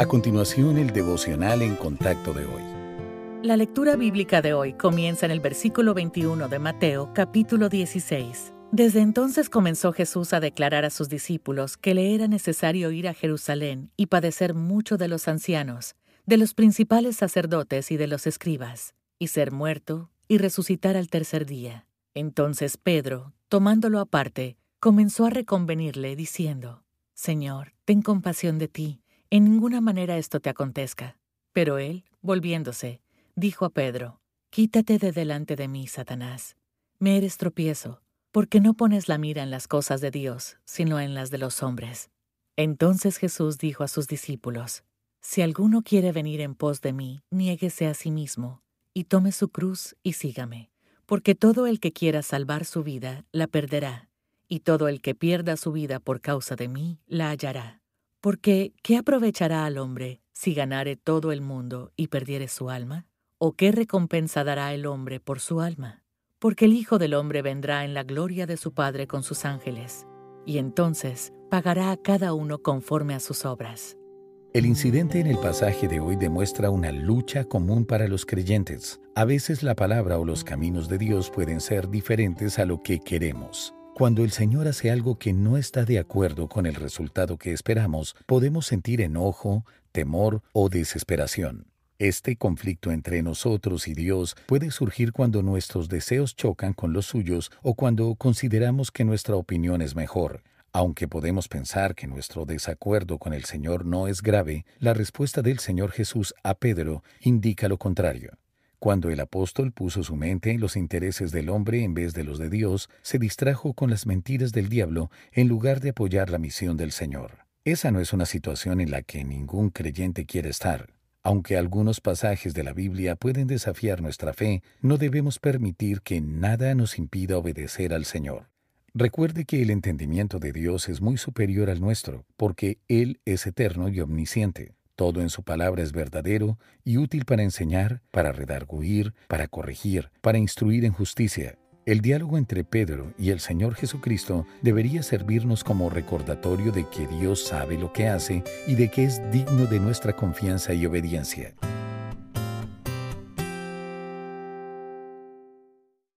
A continuación, el devocional en contacto de hoy. La lectura bíblica de hoy comienza en el versículo 21 de Mateo, capítulo 16. Desde entonces comenzó Jesús a declarar a sus discípulos que le era necesario ir a Jerusalén y padecer mucho de los ancianos, de los principales sacerdotes y de los escribas, y ser muerto y resucitar al tercer día. Entonces Pedro, tomándolo aparte, comenzó a reconvenirle, diciendo, Señor, ten compasión de ti en ninguna manera esto te acontezca. Pero él, volviéndose, dijo a Pedro, Quítate de delante de mí, Satanás. Me eres tropiezo, porque no pones la mira en las cosas de Dios, sino en las de los hombres. Entonces Jesús dijo a sus discípulos, Si alguno quiere venir en pos de mí, niéguese a sí mismo, y tome su cruz y sígame, porque todo el que quiera salvar su vida, la perderá, y todo el que pierda su vida por causa de mí, la hallará. Porque, ¿qué aprovechará al hombre si ganare todo el mundo y perdiere su alma? ¿O qué recompensa dará el hombre por su alma? Porque el Hijo del Hombre vendrá en la gloria de su Padre con sus ángeles, y entonces pagará a cada uno conforme a sus obras. El incidente en el pasaje de hoy demuestra una lucha común para los creyentes. A veces la palabra o los caminos de Dios pueden ser diferentes a lo que queremos. Cuando el Señor hace algo que no está de acuerdo con el resultado que esperamos, podemos sentir enojo, temor o desesperación. Este conflicto entre nosotros y Dios puede surgir cuando nuestros deseos chocan con los suyos o cuando consideramos que nuestra opinión es mejor. Aunque podemos pensar que nuestro desacuerdo con el Señor no es grave, la respuesta del Señor Jesús a Pedro indica lo contrario. Cuando el apóstol puso su mente en los intereses del hombre en vez de los de Dios, se distrajo con las mentiras del diablo en lugar de apoyar la misión del Señor. Esa no es una situación en la que ningún creyente quiere estar. Aunque algunos pasajes de la Biblia pueden desafiar nuestra fe, no debemos permitir que nada nos impida obedecer al Señor. Recuerde que el entendimiento de Dios es muy superior al nuestro, porque Él es eterno y omnisciente. Todo en su palabra es verdadero y útil para enseñar, para redarguir, para corregir, para instruir en justicia. El diálogo entre Pedro y el Señor Jesucristo debería servirnos como recordatorio de que Dios sabe lo que hace y de que es digno de nuestra confianza y obediencia.